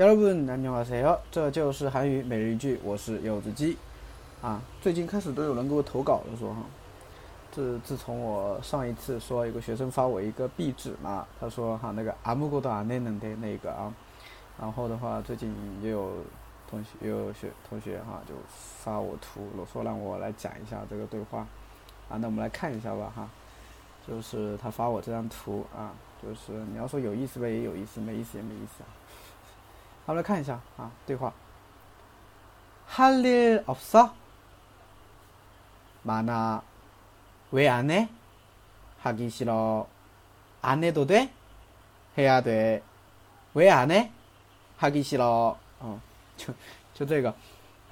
여러분안녕하세요，这就是韩语每日一句，我是柚子鸡。啊，最近开始都有人给我投稿了，说哈，自自从我上一次说有个学生发我一个壁纸嘛，他说哈那个아무것도안했는데那个啊，然后的话最近也有同学也有学同学哈就发我图，说让我来讲一下这个对话，啊，那我们来看一下吧哈，就是他发我这张图啊，就是你要说有意思呗也有意思，没意思也没意思啊。 好，来看一下啊，对话。할일없어많아왜안해하기싫어안해도돼해야돼왜안해하기싫어哦，就就这个，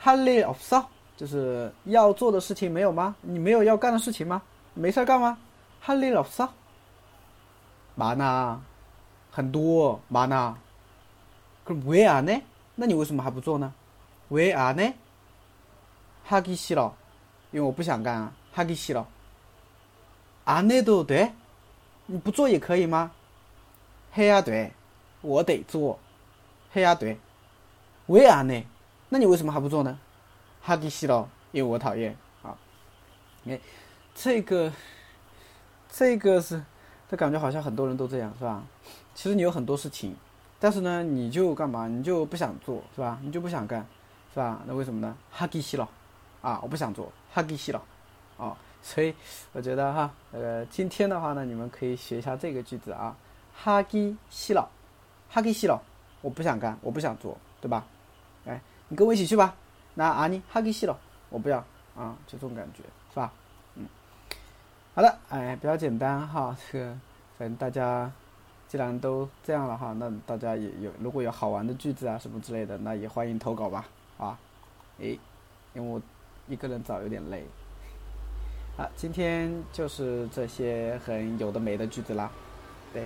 할일없어就是要做的事情没有吗？你没有要干的事情吗？没事干吗？할일없어많아很多많아 그럼왜안 해？ 那你为什么还不做呢？왜안 해？ 하기싫 어， 因为我不想干啊。하기싫 어， 안해도 돼？ 你不做也可以吗？해야 돼， 我得做。해야 돼， 왜안 해？ 那你为什么还不做呢？하기싫 어， 因为我讨厌啊。哎，这个，这个是，这感觉好像很多人都这样，是吧？其实你有很多事情。 但是呢，你就干嘛？你就不想做，是吧？你就不想干，是吧？那为什么呢？哈基西了，啊，我不想做，哈基西了，啊，所以我觉得哈，呃，今天的话呢，你们可以学一下这个句子啊，哈基西了，哈基西了，我不想干，我不想做，对吧？哎，你跟我一起去吧。那阿尼哈基西了，我不要啊，就这种感觉，是吧？嗯，好的，哎，比较简单哈，这个反正大家。既然都这样了哈，那大家也有如果有好玩的句子啊什么之类的，那也欢迎投稿吧，啊，诶，因为我一个人找有点累，啊，今天就是这些很有的没的句子啦，对。